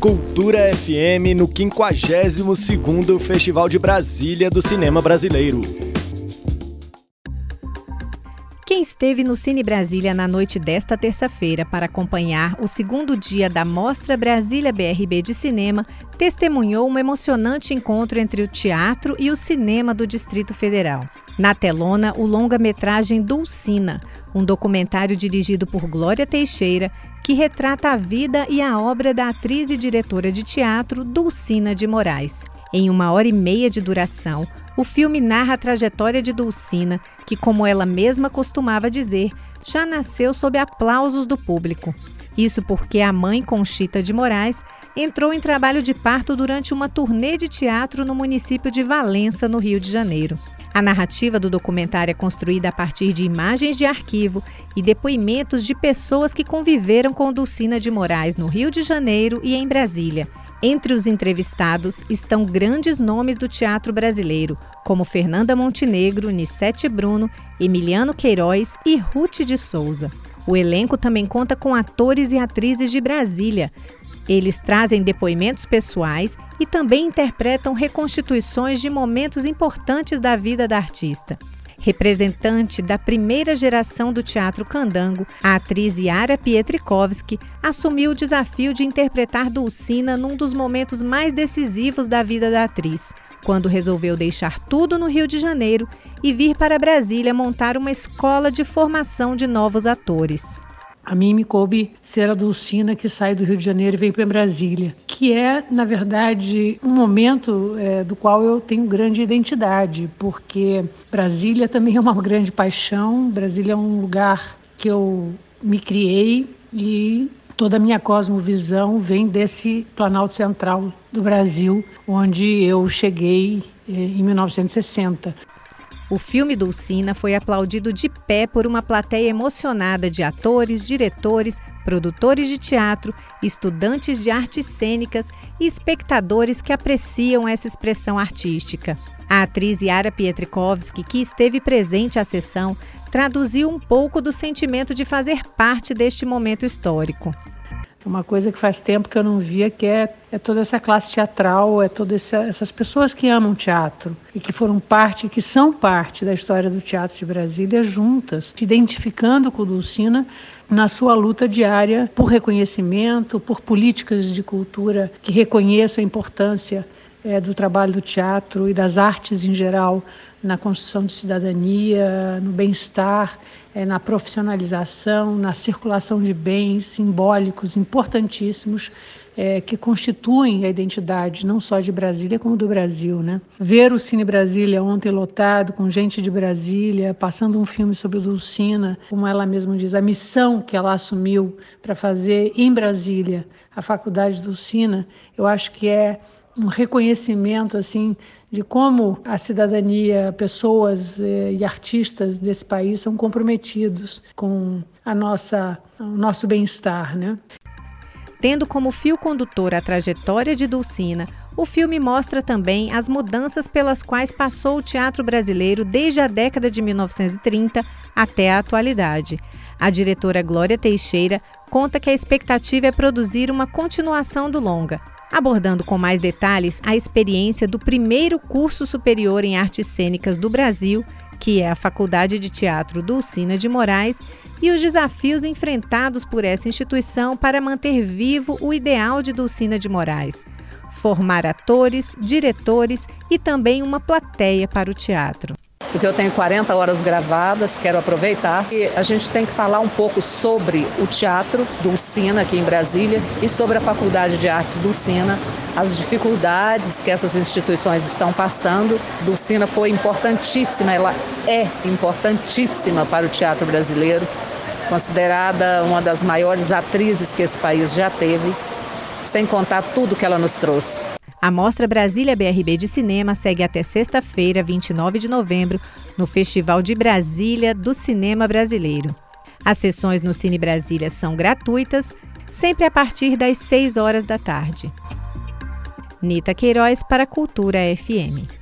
Cultura FM no 52º Festival de Brasília do Cinema Brasileiro. Quem esteve no Cine Brasília na noite desta terça-feira para acompanhar o segundo dia da Mostra Brasília BRB de Cinema testemunhou um emocionante encontro entre o teatro e o cinema do Distrito Federal. Na telona, o longa-metragem Dulcina, um documentário dirigido por Glória Teixeira que retrata a vida e a obra da atriz e diretora de teatro Dulcina de Moraes. Em uma hora e meia de duração, o filme narra a trajetória de Dulcina, que, como ela mesma costumava dizer, já nasceu sob aplausos do público. Isso porque a mãe Conchita de Moraes entrou em trabalho de parto durante uma turnê de teatro no município de Valença, no Rio de Janeiro. A narrativa do documentário é construída a partir de imagens de arquivo e depoimentos de pessoas que conviveram com Dulcina de Moraes no Rio de Janeiro e em Brasília entre os entrevistados estão grandes nomes do teatro brasileiro, como Fernanda Montenegro, Nissete Bruno, Emiliano Queiroz e Ruth de Souza. O elenco também conta com atores e atrizes de Brasília. Eles trazem depoimentos pessoais e também interpretam reconstituições de momentos importantes da vida da artista. Representante da primeira geração do teatro candango, a atriz Yara Pietrikovski assumiu o desafio de interpretar Dulcina num dos momentos mais decisivos da vida da atriz, quando resolveu deixar tudo no Rio de Janeiro e vir para Brasília montar uma escola de formação de novos atores. A mim me coube ser a Dulcina que sai do Rio de Janeiro e vem para Brasília, que é, na verdade, um momento é, do qual eu tenho grande identidade, porque Brasília também é uma grande paixão, Brasília é um lugar que eu me criei e toda a minha cosmovisão vem desse Planalto Central do Brasil, onde eu cheguei é, em 1960. O filme Dulcina foi aplaudido de pé por uma plateia emocionada de atores, diretores, produtores de teatro, estudantes de artes cênicas e espectadores que apreciam essa expressão artística. A atriz Yara Pietrikovski, que esteve presente à sessão, traduziu um pouco do sentimento de fazer parte deste momento histórico. Uma coisa que faz tempo que eu não via, que é, é toda essa classe teatral, é todas essas pessoas que amam teatro e que foram parte, que são parte da história do teatro de Brasília juntas, se identificando com Dulcina na sua luta diária por reconhecimento, por políticas de cultura que reconheçam a importância é, do trabalho do teatro e das artes em geral na construção de cidadania, no bem-estar, é, na profissionalização, na circulação de bens simbólicos importantíssimos é, que constituem a identidade não só de Brasília como do Brasil, né? Ver o Cine Brasília ontem lotado com gente de Brasília, passando um filme sobre Dulcina, como ela mesma diz, a missão que ela assumiu para fazer em Brasília a Faculdade Dulcina, eu acho que é um reconhecimento assim de como a cidadania, pessoas eh, e artistas desse país são comprometidos com a nossa, o nosso bem-estar, né? Tendo como fio condutor a trajetória de Dulcina, o filme mostra também as mudanças pelas quais passou o teatro brasileiro desde a década de 1930 até a atualidade. A diretora Glória Teixeira conta que a expectativa é produzir uma continuação do longa, abordando com mais detalhes a experiência do primeiro curso superior em artes cênicas do Brasil, que é a Faculdade de Teatro Dulcina de Moraes, e os desafios enfrentados por essa instituição para manter vivo o ideal de Dulcina de Moraes. Formar atores, diretores e também uma plateia para o teatro porque eu tenho 40 horas gravadas, quero aproveitar. E a gente tem que falar um pouco sobre o teatro do Sina aqui em Brasília e sobre a Faculdade de Artes do Sina, as dificuldades que essas instituições estão passando. Dulcina foi importantíssima, ela é importantíssima para o teatro brasileiro, considerada uma das maiores atrizes que esse país já teve, sem contar tudo que ela nos trouxe. A Mostra Brasília BRB de Cinema segue até sexta-feira, 29 de novembro, no Festival de Brasília do Cinema Brasileiro. As sessões no Cine Brasília são gratuitas, sempre a partir das 6 horas da tarde. Nita Queiroz para Cultura FM.